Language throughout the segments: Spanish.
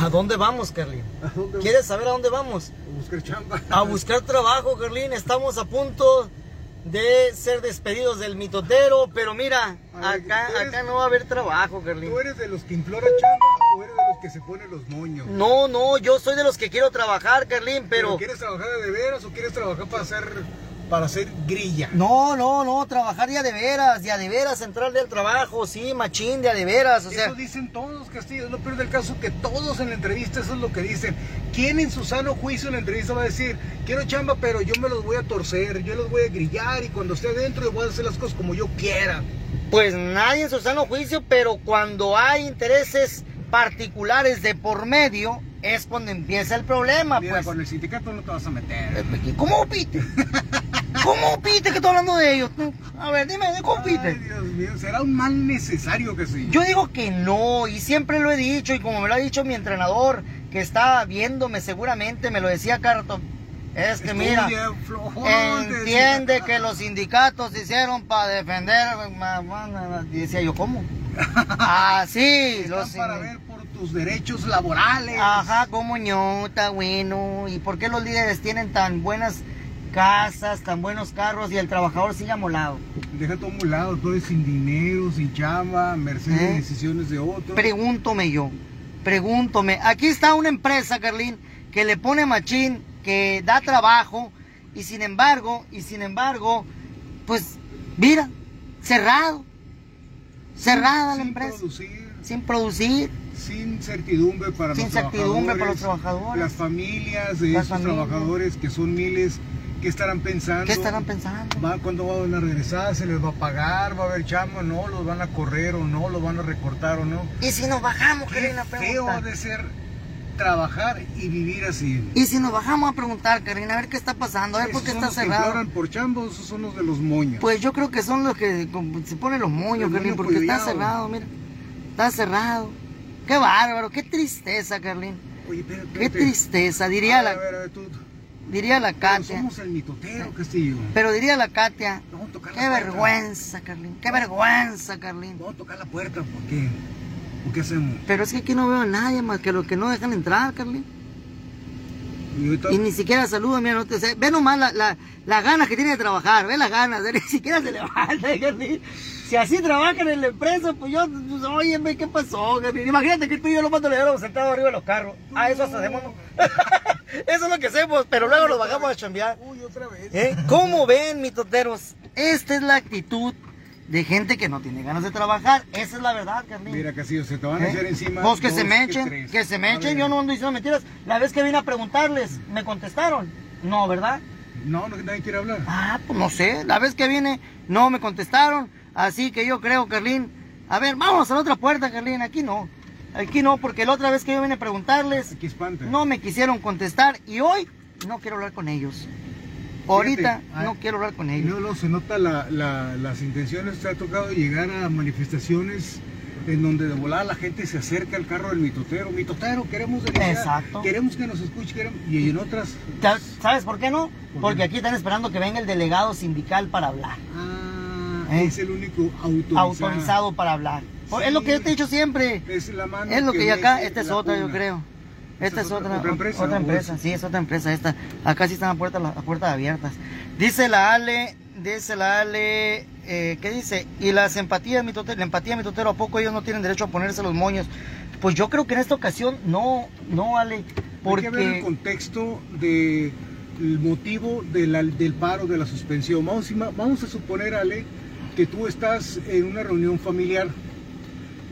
¿A dónde vamos, Carlín? ¿A dónde ¿Quieres saber a dónde vamos? A buscar chamba. A buscar trabajo, Carlín. Estamos a punto de ser despedidos del mitotero, pero mira, ver, acá, tú eres- acá no va a haber trabajo, Carlín. ¿Tú eres de los que implora chamba o eres de los que se ponen los moños? No, no, yo soy de los que quiero trabajar, Carlín, pero... ¿Quieres trabajar de veras o quieres trabajar para hacer, para hacer grilla? No, no, no, trabajar ya de veras, ya de veras, entrar del trabajo, sí, machín, de a de veras, o sea... Eso dicen todos, Castillo. Es lo peor del caso que todos en la entrevista eso es lo que dicen. ¿Quién en su sano juicio en la entrevista va a decir, quiero chamba, pero yo me los voy a torcer, yo los voy a grillar y cuando esté adentro yo voy a hacer las cosas como yo quiera? Pues nadie en su sano juicio, pero cuando hay intereses particulares de por medio, es cuando empieza el problema, Mira, pues. con el sindicato no te vas a meter. ¿Cómo pite? ¿Cómo pite que estoy hablando de ellos? A ver, dime, ¿cómo Ay, pite? Dios mío, será un mal necesario que sí. Yo digo que no, y siempre lo he dicho, y como me lo ha dicho mi entrenador, que está viéndome seguramente, me lo decía Carton, es que mira, entiende que los sindicatos se hicieron para defender, decía yo, ¿cómo? Ah, sí, Están los para ver por tus derechos laborales. Ajá, como ñota, bueno, ¿y por qué los líderes tienen tan buenas casas, tan buenos carros y el trabajador sigue amolado? Deja todo a un lado, todo es sin dinero, sin chamba, merced de ¿Eh? decisiones de otros. Pregúntome yo, pregúntome. Aquí está una empresa, Carlín, que le pone machín, que da trabajo, y sin embargo, y sin embargo, pues, mira, cerrado, cerrada la sin empresa, producir, sin producir. sin certidumbre para Sin los certidumbre trabajadores. para los trabajadores. Las familias de Las esos familias. trabajadores que son miles, ¿qué estarán pensando? ¿Qué estarán pensando? Va, ¿Cuándo van a regresar? ¿Se les va a pagar? ¿Va a haber chamba? ¿No? ¿Los van a correr o no? ¿Los van a recortar o no? Y si nos bajamos, Qué Karina, feo ha de ser trabajar y vivir así. Y si nos bajamos a preguntar, Karina, a ver qué está pasando, a ver por qué está los que cerrado. imploran por chamba, esos son los de los moños. Pues yo creo que son los que se ponen los moños, moño porque está cerrado, mira. Está cerrado. Qué bárbaro, qué tristeza, Carlín. Oye, espérate, Qué tristeza, diría A ver, la, a ver, a ver, tú. Diría la Katia. somos el mitotero, Castillo. Pero diría la Katia, tocar la qué puerta. vergüenza, Carlín. Qué vergüenza, Carlín. Vamos a tocar la puerta, ¿por qué? ¿Por qué hacemos? Pero es que aquí no veo a nadie más que los que no dejan entrar, Carlín. Y ahorita- Y ni siquiera saluda, mira, no te sé. Ve nomás la, la, las ganas que tiene de trabajar, ve las ganas, ni siquiera se levanta, Carlín. Si así trabajan en la empresa, pues yo, pues, oye, ¿qué pasó, Carlín? Imagínate que tú y yo lo mando a sentados arriba de los carros. Ah, eso hacemos, ¿no? eso es lo que hacemos, pero luego nos bajamos a chambear. Uy, otra vez. ¿Eh? ¿Cómo ven, mitoteros? Esta es la actitud de gente que no tiene ganas de trabajar. Esa es la verdad, Carlín. Mira, Castillo, se te van a ¿Eh? echar encima. Vos que dos, se me echen, tres. que se me echen, yo no ando diciendo mentiras. La vez que vine a preguntarles, ¿me contestaron? No, ¿verdad? No, no, nadie quiere hablar. Ah, pues no sé. La vez que vine, no me contestaron. Así que yo creo, Carlín. A ver, vamos a la otra puerta, Carlín. Aquí no. Aquí no, porque la otra vez que yo vine a preguntarles, Aquí espanta. no me quisieron contestar. Y hoy no quiero hablar con ellos. Ahorita ah, no quiero hablar con ellos. luego, luego se nota la- la- las intenciones. Te ha tocado llegar a manifestaciones en donde de volada la gente se acerca al carro del mitotero. Mitotero, queremos denunciar, Exacto. Queremos que nos escuche. queremos- Y en otras. ¿Sa- ¿Sabes por qué no? ¿Por Porque qué? aquí están esperando que venga el delegado sindical para hablar. Ah, ¿Eh? es el único autorizado. Autorizado para hablar. Es lo que yo te he dicho siempre. Es la mano. Es lo que yo acá, esta es otra, yo creo. Esta es otra, otra empresa, sí, es otra empresa esta. Acá sí están las puertas, las puertas abiertas. Dice la Ale, dice la Ale, eh, ¿qué dice? Y las empatías, mi totero, la empatía, mi totero, ¿a poco ellos no tienen derecho a ponerse los moños? Pues yo creo que en esta ocasión no, no, Ale, Hay que ver el porque... contexto de el motivo de la- del paro, de la suspensión. Vamos, vamos a suponer, Ale, que tú estás en una reunión familiar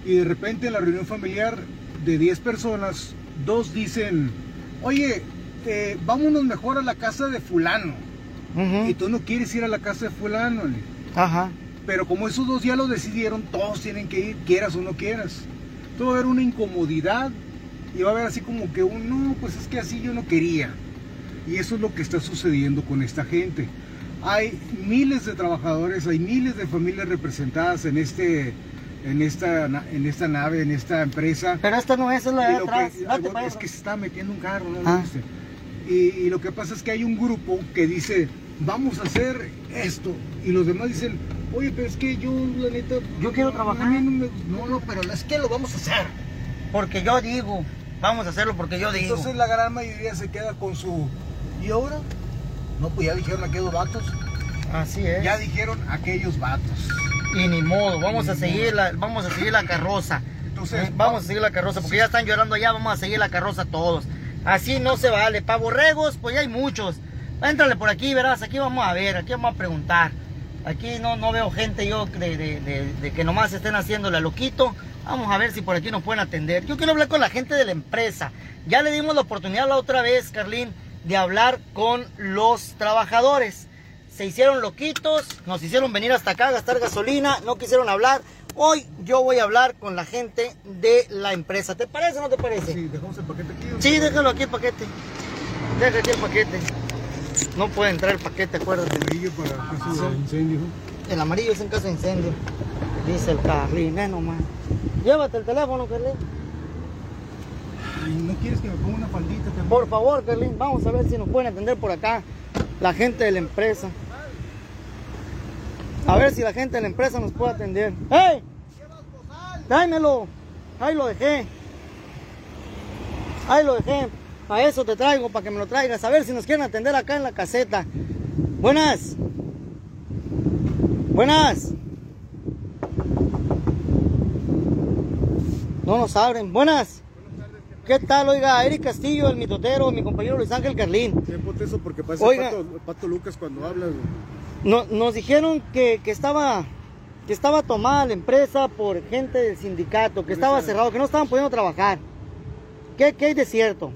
y de repente en la reunión familiar de 10 personas, dos dicen, oye, eh, vámonos mejor a la casa de fulano. Ujú, Y tú no quieres ir a la casa de fulano. Ajá. Pero como esos dos ya lo decidieron, todos tienen que ir, quieras o no quieras. Entonces va a haber una incomodidad y va a haber así como que un, no, pues es que así yo no quería. Y eso es lo que está sucediendo con esta gente. Hay miles de trabajadores, hay miles de familias representadas en, este, en, esta, en esta nave, en esta empresa. Pero esta no es, es la de lo que- atrás. Date es que se está metiendo un carro, ¿no? Ah. Y, y lo que pasa es que hay un grupo que dice, vamos a hacer esto. Y los demás dicen, oye, pero es que yo, la neta... Yo quiero no, trabajar. mí no, me- no, no, pero es que lo vamos a hacer. Porque yo digo, Vamos a hacerlo porque yo digo. Entonces la gran mayoría se queda con su... ¿Y ahora? No, pues ya dijeron aquellos vatos. Así es. Ya dijeron aquellos vatos. Y ni modo, vamos a seguir la, vamos a seguir la carroza. Entonces, Eh, vamos a seguir la carroza, porque ya están llorando allá, vamos a seguir la carroza todos. Así no se vale. Para borregos, pues ya hay muchos. Éntrale por aquí, verás, aquí vamos a ver, aquí vamos a preguntar. Aquí no, no veo gente yo de, de- de- de que nomás estén haciendo la loquito. Vamos a ver si por aquí nos pueden atender. Yo quiero hablar con la gente de la empresa. Ya le dimos la oportunidad la otra vez, Carlín, de hablar con los trabajadores. Se hicieron loquitos, nos hicieron venir hasta acá a gastar gasolina, no quisieron hablar. Hoy yo voy a hablar con la gente de la empresa. ¿Te parece o no te parece? Sí, dejamos el paquete aquí. ¿o Sí, déjalo aquí el paquete. Deja aquí el paquete. No puede entrar el paquete, acuérdate. Amarillo para caso Sí. de incendio. El amarillo es en caso de incendio. Dice el Carlín, eh, nomás. Llévate el teléfono, Carlín. ¿no quieres que me ponga una faldita también? Por favor, Carlín, vamos a ver si nos pueden atender por acá la gente de la empresa. A ver si la gente de la empresa nos puede atender. ¡Hey! Dámelo. Ahí lo dejé. Ahí lo dejé. Para eso te traigo, para que me lo traigas. A ver si nos quieren atender acá en la caseta. Buenas. Buenas. No nos abren. Buenas. ¿Qué tal? Oiga, Eric Castillo, el mitotero, mi compañero Luis Ángel Carlín. Tiempo eso porque parece Oiga. Pato, Pato Lucas cuando habla. No- nos dijeron que, que estaba que estaba tomada la empresa por gente del sindicato, que estaba cerrado, que no estaban pudiendo trabajar. ¿Qué, qué hay de cierto?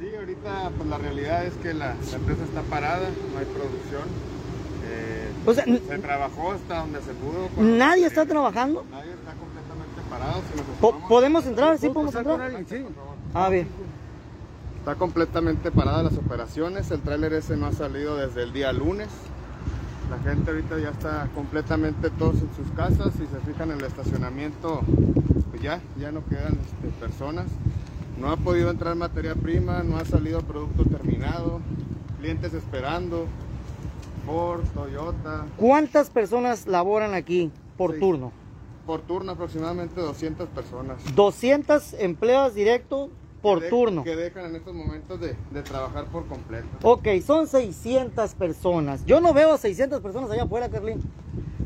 Sí, ahorita pues la realidad es que la, la empresa está parada, no hay producción. Eh, O sea, se trabajó hasta donde se pudo. ¿Nadie está trabajando? Nadie está completamente parado. Si nos ¿Podemos entrar? ¿Sí ¿Puedo podemos entrar? alguien? Sí. A ver. Está completamente parada las operaciones. El tráiler ese no ha salido desde el día lunes. La gente ahorita ya está completamente todos en sus casas. Si se fijan en el estacionamiento, pues ya, ya no quedan este, personas. No ha podido entrar materia prima, no ha salido producto terminado. Clientes esperando. Ford, Toyota. ¿Cuántas personas laboran aquí por Sí. turno? Por turno aproximadamente 200 personas. 200 empleados directos por Que turno. Que dejan en estos momentos de, de trabajar por completo. Ok, son 600 personas. Yo no veo 600 personas allá afuera, Carlín.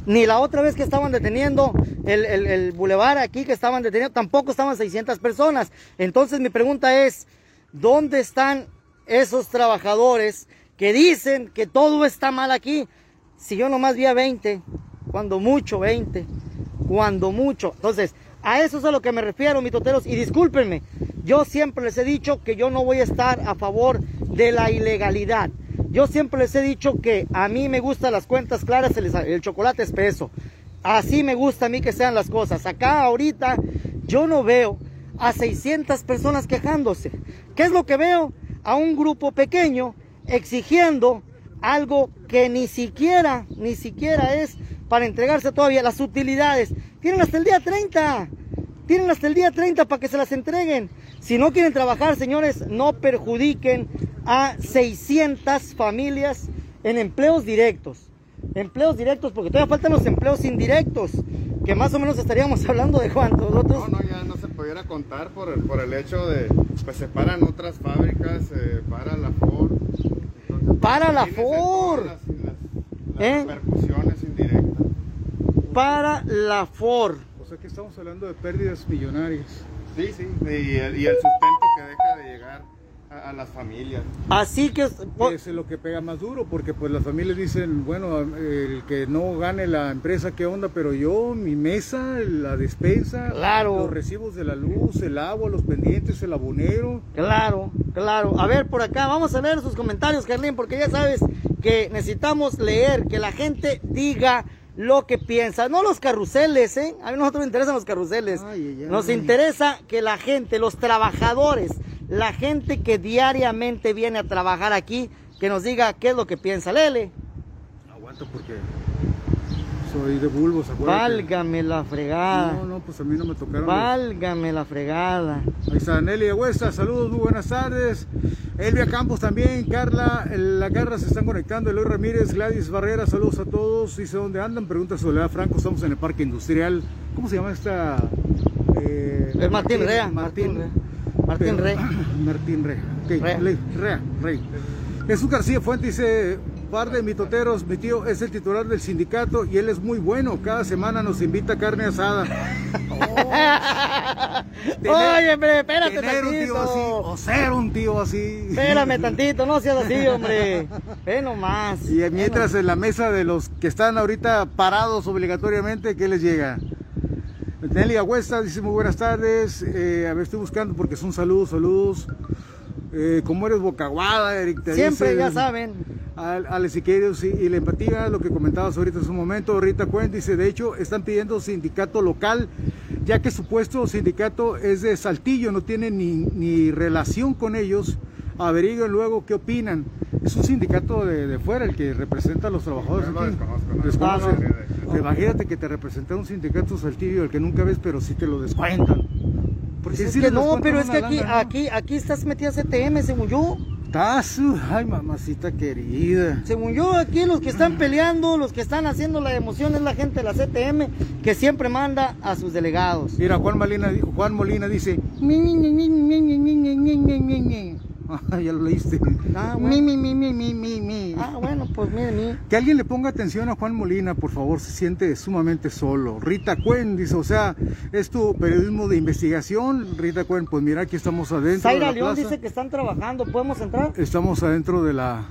Ni la otra vez que estaban deteniendo el, el, el bulevar aquí, que estaban deteniendo, tampoco estaban 600 personas. Entonces mi pregunta es, ¿dónde están esos trabajadores que dicen que todo está mal aquí? Si yo nomás vi a 20, cuando mucho 20, cuando mucho. Entonces, a eso es a lo que me refiero, mis toteros. Y discúlpenme, yo siempre les he dicho que yo no voy a estar a favor de la ilegalidad. Yo siempre les he dicho que a mí me gustan las cuentas claras, el, el chocolate espeso. Así me gusta a mí que sean las cosas. Acá ahorita yo no veo a 600 personas quejándose. ¿Qué es lo que veo? A un grupo pequeño exigiendo algo que ni siquiera, ni siquiera es para entregarse todavía las utilidades. Tienen hasta el día 30. Tienen hasta el día 30 para que se las entreguen. Si no quieren trabajar, señores, no perjudiquen a 600 familias en empleos directos. Empleos directos, porque todavía faltan los empleos indirectos, que más o menos estaríamos hablando de cuántos No, otros. no, ya no se pudiera contar por el, por el hecho de, pues se paran otras fábricas, para la Ford. Entonces, Para la Ford. Las, las- las ¿Eh? repercusiones indirectas. Para la Ford. Que estamos hablando de pérdidas millonarias. Sí, sí. Y el, y el sustento que deja de llegar a, a las familias. Así que... Que es lo que pega más duro, porque pues las familias dicen, bueno, el que no gane la empresa, ¿qué onda? Pero yo, mi mesa, la despensa, Claro. los recibos de la luz, el agua, los pendientes, el abonero. Claro, claro. A ver, por acá, vamos a leer sus comentarios, Carlín, porque ya sabes que necesitamos leer, que la gente diga lo que piensa. No los carruseles, ¿eh? A mí nosotros nos interesan los carruseles. Ay, ay, ay. Nos interesa que la gente, los trabajadores, la gente que diariamente viene a trabajar aquí, que nos diga qué es lo que piensa. Lele, Aguanto porque soy de bulbos, acuérdate. válgame la fregada. No, no, pues a mí no me tocaron. los- Válgame la fregada. Ahí está Nelly Agüesta, saludos, muy buenas tardes. Elvia Campos también, Carla, el- la Carla se están conectando, Eloy Ramírez, Gladys Barrera, saludos a todos. Dice dónde andan, pregunta Soledad Franco, estamos en el Parque Industrial. ¿Cómo se llama esta? Eh, Es Martín Rea, Martín Rea. Martín Rey. Martín Rey. Ok, Rea. le- Rea, Rey. Jesús García Fuente dice, par de mitoteros, mi tío es el titular del sindicato y él es muy bueno. Cada semana nos invita carne asada. Oye, hombre, espérate Tener un tío así tantito. o ser un tío así. Espérame tantito, no seas así, hombre. Ve nomás. Y mientras en la mesa de los que están ahorita parados obligatoriamente, ¿qué les llega? Nelly Agüesta dice muy buenas tardes. Eh, a ver, estoy buscando porque son saludos, saludos. Eh, ¿Cómo eres bocaguada, Eric? Te Siempre, dice- ya saben. Al- Siqueiros y, y la empatía, lo que comentabas ahorita en su momento, Rita Cuen dice, de hecho, están pidiendo sindicato local, ya que su puesto sindicato es de Saltillo, no tiene ni, ni relación con ellos, averigüen luego qué opinan. Es un sindicato de, de fuera el que representa a los trabajadores Yo lo desconozco, ¿no? Ah, no. Imagínate que te representa un sindicato Saltillo, el que nunca ves, pero sí te lo descuentan. Porque Pues es que no, pero es que aquí, lana, ¿no? aquí, aquí estás metida CTM, según yo. Tazo, ay mamacita querida. Según yo, aquí los que están peleando, los que están haciendo la emoción es la gente de la CTM que siempre manda a sus delegados. Mira, Juan Molina, Juan Molina dice. ya lo leíste. Ah, Mi, bueno. mi, mi, mi, mi, mi, mi. Ah, bueno, pues mire, mire. Que alguien le ponga atención a Juan Molina, por favor, se siente sumamente solo. Rita Cuen dice, o sea, es tu periodismo de investigación. Rita Cuen, pues mira, aquí estamos adentro. de Zaira la León plaza. dice que están trabajando, ¿podemos entrar? Estamos adentro de la.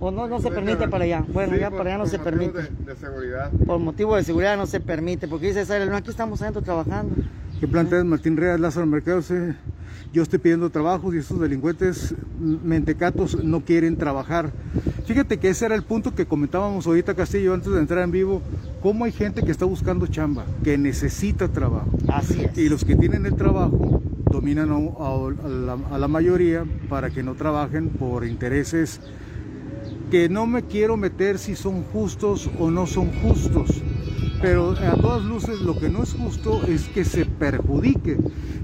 ¿O no, no se permite para allá? Bueno, Sí, ya por- para allá no se motivos permite. De, de seguridad. Por motivo de seguridad no se permite, porque dice Zaira León, aquí estamos adentro trabajando. ¿Qué planteas, Martín Reas, Lázaro Mercado? Yo estoy pidiendo trabajos y estos delincuentes mm, mentecatos no quieren trabajar. Fíjate que ese era el punto que comentábamos ahorita, Castillo, antes de entrar en vivo. Cómo hay gente que está buscando chamba, que necesita trabajo. Así es. Y los que tienen el trabajo dominan a, a- a la, a la mayoría para que no trabajen por intereses que no me quiero meter si son justos o no son justos. Pero a todas luces lo que no es justo es que se perjudique.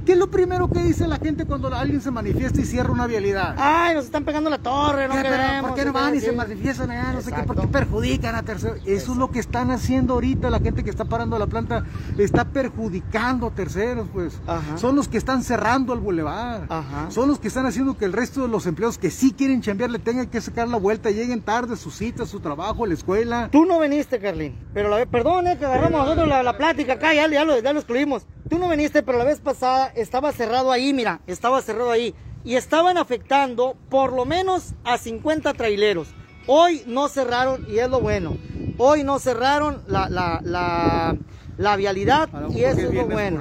¿Qué es lo primero que dice la gente cuando alguien se manifiesta y cierra una vialidad? Ay, nos están pegando la torre, no ¿Qué, pero queremos. ¿Por qué no van y se manifiestan? No sé qué, ¿por qué Exacto. perjudican a terceros? Eso es lo que están haciendo ahorita la gente que está parando la planta. Está perjudicando a terceros, pues. Ajá. Son los que están cerrando el bulevar. Ajá. Son los que están haciendo que el resto de los empleados que sí quieren chambear le tengan que sacar la vuelta, lleguen tarde a su cita, a su trabajo, a la escuela. Tú no viniste, Carlín. Pero la perdón, eh, que agarramos nosotros la, la plática acá, ya, ya, lo, ya lo excluimos. Tú no viniste, pero la vez pasada estaba cerrado ahí, mira, estaba cerrado ahí. Y estaban afectando por lo menos a 50 traileros. Hoy no cerraron, y es lo bueno. Hoy no cerraron la, la, la, la vialidad, y eso es lo bueno.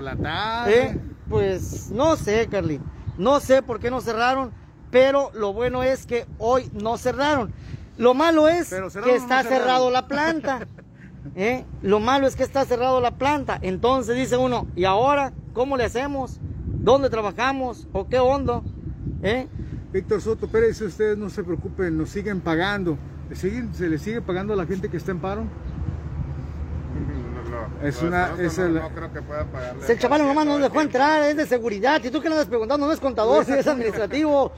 Eh, Pues no sé, Carlín. No sé por qué no cerraron, pero lo bueno es que hoy no cerraron. Lo malo es que no está cerraron. cerrado la planta. ¿eh? Lo malo es que está cerrado la planta. Entonces dice uno, ¿y ahora cómo le hacemos? ¿Dónde trabajamos? ¿O qué onda? ¿Eh? Víctor Soto Pérez, ustedes no se preocupen, nos siguen pagando. ¿Le siguen- ¿Se le sigue pagando a la gente que está en paro? No, no, Es una- es no, el- no creo que pueda pagarle. Si el chaval nomás no nos dejó entrar, es de seguridad. ¿Y tú qué le andas preguntando? No es contador, si es administrativo.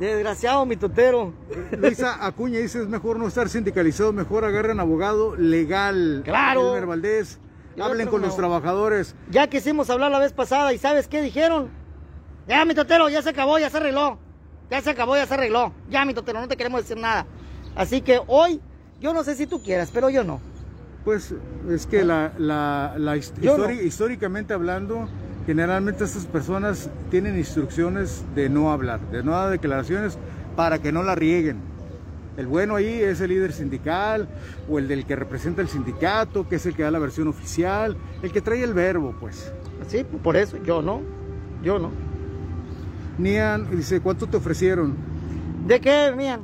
Desgraciado, mi totero. Luisa Acuña dice, es mejor no estar sindicalizado, mejor agarren abogado legal. Claro. Elmer Valdés, hablen con no. los trabajadores. Ya quisimos hablar la vez pasada y ¿sabes qué dijeron? Ya, mi totero, ya se acabó, ya se arregló. Ya se acabó, ya se arregló. Ya, mi totero, no te queremos decir nada. Así que hoy, yo no sé si tú quieras, pero yo no. Pues es que la, la- la no. histori- históricamente hablando, generalmente estas personas tienen instrucciones de no hablar, de no dar declaraciones para que no la rieguen. El bueno ahí es el líder sindical o el del que representa el sindicato, que es el que da la versión oficial, el que trae el verbo, pues. Sí, por eso, yo no. Yo no. Nian dice, ¿cuánto te ofrecieron? ¿De qué, mían?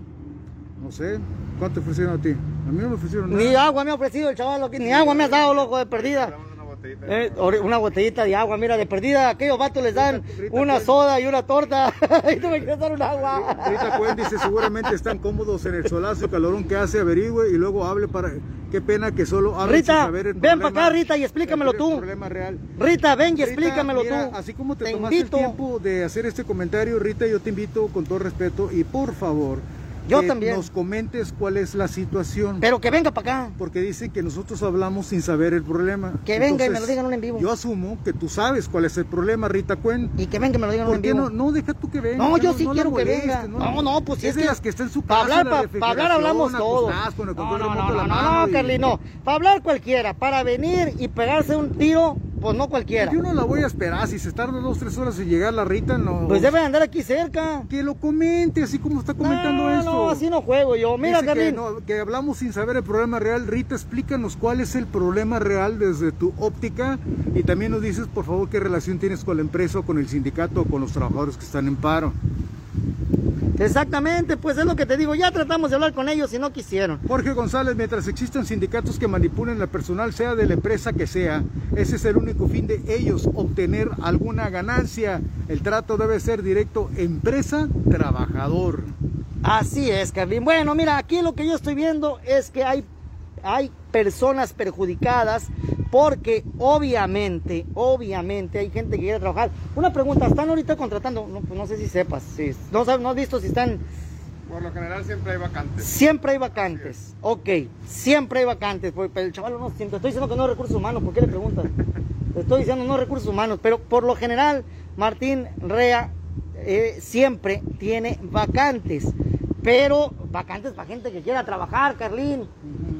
No sé, ¿cuánto te ofrecieron a ti? A mí no me ofrecieron nada. Ni agua me ha ofrecido el chaval, ni agua me has dado, loco, de perdida. Dame una botellita. Eh, una botellita de agua, mira, de perdida, aquellos vatos les dan Rita, una pues. soda y una torta. y tú me quieres dar un agua. Rita Cuen dice, seguramente están cómodos en el solazo y calorón que hace, averigüe y luego hable para... Qué pena que solo hable Rita, sin saber el ven problema- para acá, Rita, y explícamelo el tú. problema real. Rita, ven y Rita, explícamelo mira, tú. Así como te, Te tomaste invito. el tiempo de hacer este comentario, Rita, yo te invito con todo respeto y por favor, Yo que también. nos comentes cuál es la situación. Pero que venga para acá. Porque dice que nosotros hablamos sin saber el problema. Que venga y me lo digan en vivo. Yo asumo que tú sabes cuál es el problema, Rita Cuen. Y que venga y me lo digan ¿Por en qué vivo. no, no deja tú que venga? No, yo no sí quiero que venga. No, no, pues si es es de que las que está en su Para casa. hablar, para hablar hablamos refrigeración, todo. acostadas con el No, no, no, no, Carly, no. Para hablar cualquiera, para venir y pegarse un tiro, pues no cualquiera. Yo no la voy a esperar. Si se tarda dos, tres horas en llegar la Rita, no. Pues debe andar aquí cerca. Que lo comente, así como está comentando no, esto. no, así no juego yo. Mira, que, Carlín. no, que hablamos sin saber el problema real. Rita, explícanos cuál es el problema real desde tu óptica y también nos dices, por favor, qué relación tienes con la empresa o con el sindicato o con los trabajadores que están en paro. Exactamente, pues es lo que te digo. Ya tratamos de hablar con ellos y no quisieron. Jorge González, mientras existan sindicatos que manipulen al personal, sea de la empresa que sea, ese es el único fin de ellos, obtener alguna ganancia. El trato debe ser directo empresa-trabajador. Así es, Carlín. Bueno, mira, aquí lo que yo estoy viendo es que hay, hay personas perjudicadas porque obviamente, obviamente hay gente que quiere trabajar. Una pregunta, ¿están ahorita contratando? No, pues no sé si sepas, si, no, no has visto si están... Por lo general siempre hay vacantes. Siempre hay vacantes, ok, siempre hay vacantes, pero el chaval no siempre, estoy diciendo que no es recursos humanos, ¿por qué le preguntas? Te estoy diciendo no recursos humanos, pero por lo general Martín Rea eh, siempre tiene vacantes, pero vacantes para gente que quiera trabajar, Carlín,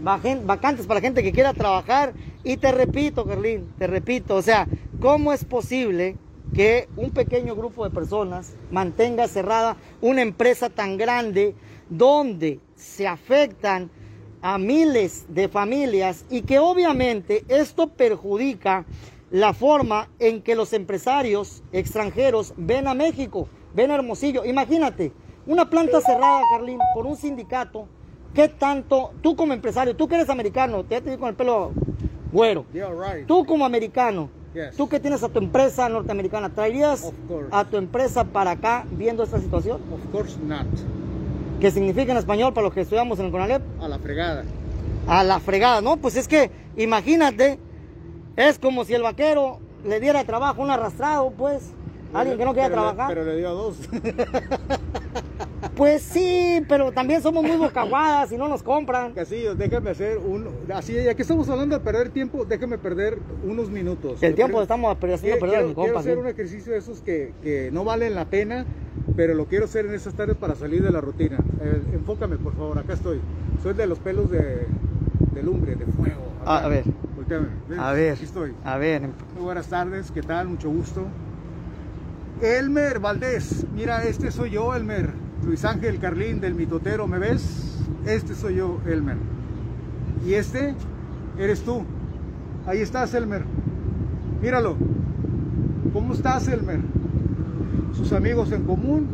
vacantes para gente que quiera trabajar, y te repito, Carlín, te repito, o sea, ¿cómo es posible que un pequeño grupo de personas mantenga cerrada una empresa tan grande donde se afectan a miles de familias y que obviamente esto perjudica la forma en que los empresarios extranjeros ven a México, ven a Hermosillo. Imagínate, una planta cerrada, Carlín, por un sindicato, ¿qué tanto, tú como empresario, tú que eres americano, te con el pelo güero, right. Tú como americano, Yes. tú que tienes a tu empresa norteamericana, ¿traerías a tu empresa para acá viendo esta situación? Of course not. ¿Qué significa en español para los que estudiamos en el CONALEP? A la fregada. A la fregada, ¿no? Pues es que, imagínate, es como si el vaquero le diera trabajo un arrastrado, pues. Alguien que no quiera le- trabajar. pero le dio a dos. Pues sí, pero también somos muy bocaguadas y no nos compran. Casillo, déjame hacer un... Así, ya que estamos hablando de perder tiempo, déjame perder unos minutos. El tiempo estamos haciendo quiero, perder quiero- quiero hacer un ejercicio de esos que, que no valen la pena, pero lo quiero hacer en estas tardes para salir de la rutina. Eh, enfócame, por favor, acá estoy. Soy de los pelos de, de lumbre, de fuego. Ah, a ver. A ver, Aquí estoy. a ver. Muy buenas tardes, ¿qué tal? Mucho gusto. Elmer Valdés, mira, este soy yo, Elmer. Luis Ángel Carlín del Mitotero, ¿me ves? Este soy yo, Elmer. Y este eres tú. Ahí estás, Elmer. Míralo. ¿Cómo estás, Elmer? Sus amigos en común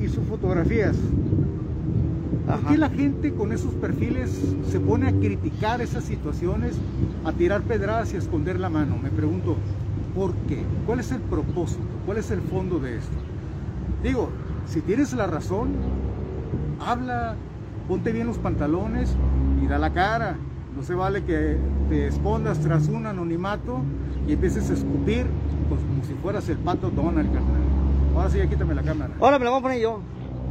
y sus fotografías. ¿Por Ajá. qué la gente con esos perfiles se pone a criticar esas situaciones, a tirar pedradas y a esconder la mano? Me pregunto, ¿por qué? ¿Cuál es el propósito? ¿Cuál es el fondo de esto? Digo, si tienes la razón, habla, ponte bien los pantalones y da la cara. No se vale que te escondas tras un anonimato y empieces a escupir pues, como si fueras el pato Donald, carnal. Ahora sí, quítame la cámara. Ahora me la voy a poner yo.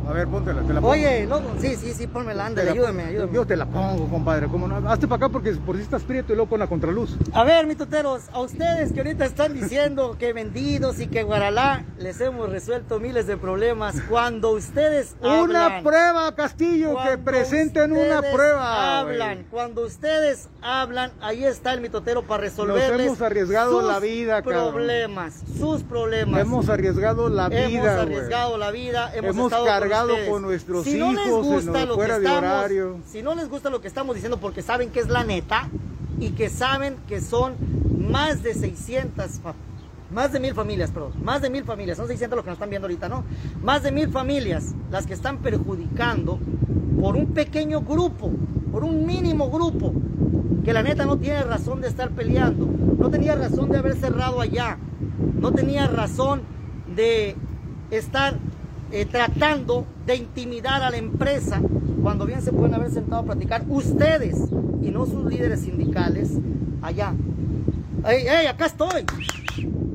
A ver, póntela, te la pongo. Oye, loco, sí, sí, sí, pónmela, ándale, ayúdame, ayúdame. Yo te la pongo, compadre. ¿Cómo no? Hazte para acá porque por si estás prieto y luego con la contraluz. A ver, mitoteros, a ustedes que ahorita están diciendo que vendidos y que Guaralá les hemos resuelto miles de problemas cuando ustedes Una hablan, prueba, Castillo, que presenten una prueba. Hablan, cuando ustedes hablan, ahí está el mitotero para resolverles hemos arriesgado sus la vida, cabrón. problemas, sus problemas. Hemos arriesgado la vida, Hemos arriesgado la vida, hemos, Hemos estado cargado con, ustedes. con nuestros si no les gusta lo- fuera que de estamos, horario. si no les gusta lo que estamos diciendo porque saben que es la neta y que saben que son más de 600 fa- más de mil familias, perdón, más de mil familias, son 600 los que nos están viendo ahorita, ¿no? Más de mil familias las que están perjudicando por un pequeño grupo, por un mínimo grupo, que la neta no tiene razón de estar peleando, no tenía razón de haber cerrado allá, no tenía razón de estar eh, tratando de intimidar a la empresa cuando bien se pueden haber sentado a platicar ustedes y no sus líderes sindicales allá. ¡Ey, acá estoy!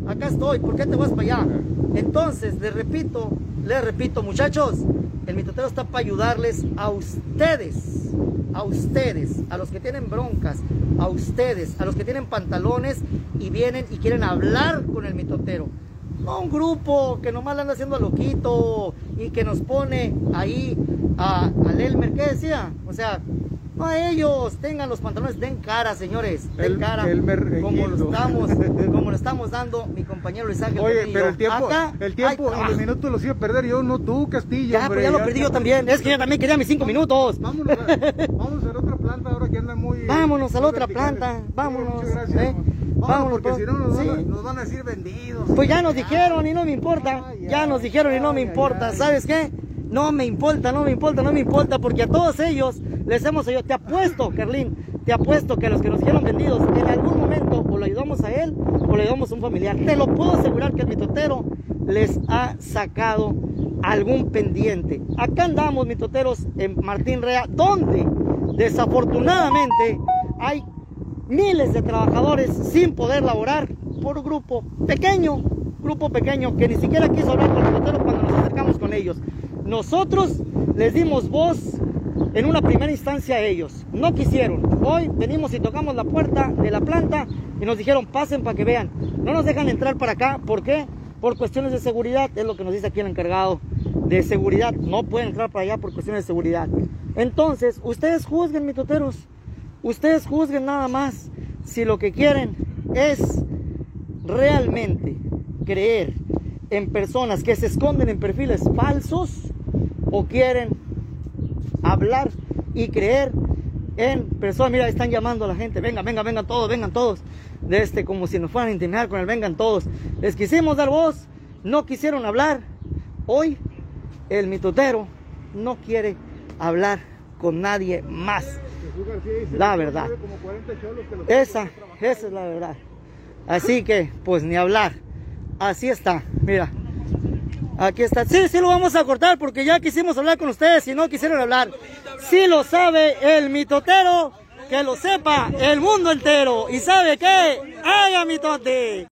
Acá estoy, ¿por qué te vas para allá? Entonces, les repito, les repito, muchachos, El mitotero está para ayudarles a ustedes, a ustedes, a los que tienen broncas, a ustedes, a los que tienen pantalones y vienen y quieren hablar con el mitotero. No un grupo que nomás le anda haciendo a loquito y que nos pone ahí a, al Elmer, ¿qué decía? O sea, no a ellos, tengan los pantalones, den cara, señores, den El- cara, Elmer como lo estamos, como lo estamos dando mi compañero Luis Ángel. Oye, pero el tiempo, Acá, el tiempo ay, y los minutos los iba a perder yo, no tú, Castillo. ya, hombre, pues ya lo perdí yo también, es que yo también quería mis cinco minutos. Vámonos a, vámonos a la otra planta ahora que anda muy. Vámonos a la otra planta, Sí, vámonos, muchas gracias. ¿eh? Vámonos, Vámonos, porque pues. si no nos, van a, Sí. nos van a decir vendidos. Pues ya nos dijeron y no me importa. Ay, Ya nos dijeron y no me ay, importa. ay. ¿Sabes qué? No me importa, no me importa, no me importa, porque a todos ellos les hemos ayudado. Te apuesto, Carlín, te apuesto que a los que nos dijeron vendidos, en algún momento o lo ayudamos a él o le ayudamos a un familiar. Te lo puedo asegurar que el mitotero les ha sacado algún pendiente. Acá andamos, mitoteros, en Martín Rea, donde desafortunadamente hay miles de trabajadores sin poder laborar por grupo pequeño, grupo pequeño que ni siquiera quiso hablar con los peloteros cuando nos acercamos con ellos. Nosotros les dimos voz en una primera instancia a ellos. No quisieron. Hoy venimos y tocamos la puerta de la planta y nos dijeron pasen para que vean. No nos dejan entrar para acá. ¿Por qué? Por cuestiones de seguridad. Es lo que nos dice aquí el encargado de seguridad. No pueden entrar para allá por cuestiones de seguridad. Entonces, ustedes juzguen, mitoteros. Ustedes juzguen nada más si lo que quieren es realmente creer en personas que se esconden en perfiles falsos o quieren hablar y creer en personas. Mira, están llamando a la gente. Venga, venga, vengan todos, vengan todos. De este, como si nos fueran a intimidar con el vengan todos. Les quisimos dar voz, no quisieron hablar. Hoy el mitotero no quiere hablar con nadie más. Jesús García dice La verdad. tiene como 40 cholos que los Esa, esa es la verdad. Así que, pues ni hablar. Así está, mira. Aquí está. Sí, sí lo vamos a cortar porque ya quisimos hablar con ustedes y no quisieron hablar. Sí lo sabe el mitotero, que lo sepa el mundo entero. ¿Y sabe qué? ¡Haga mitote!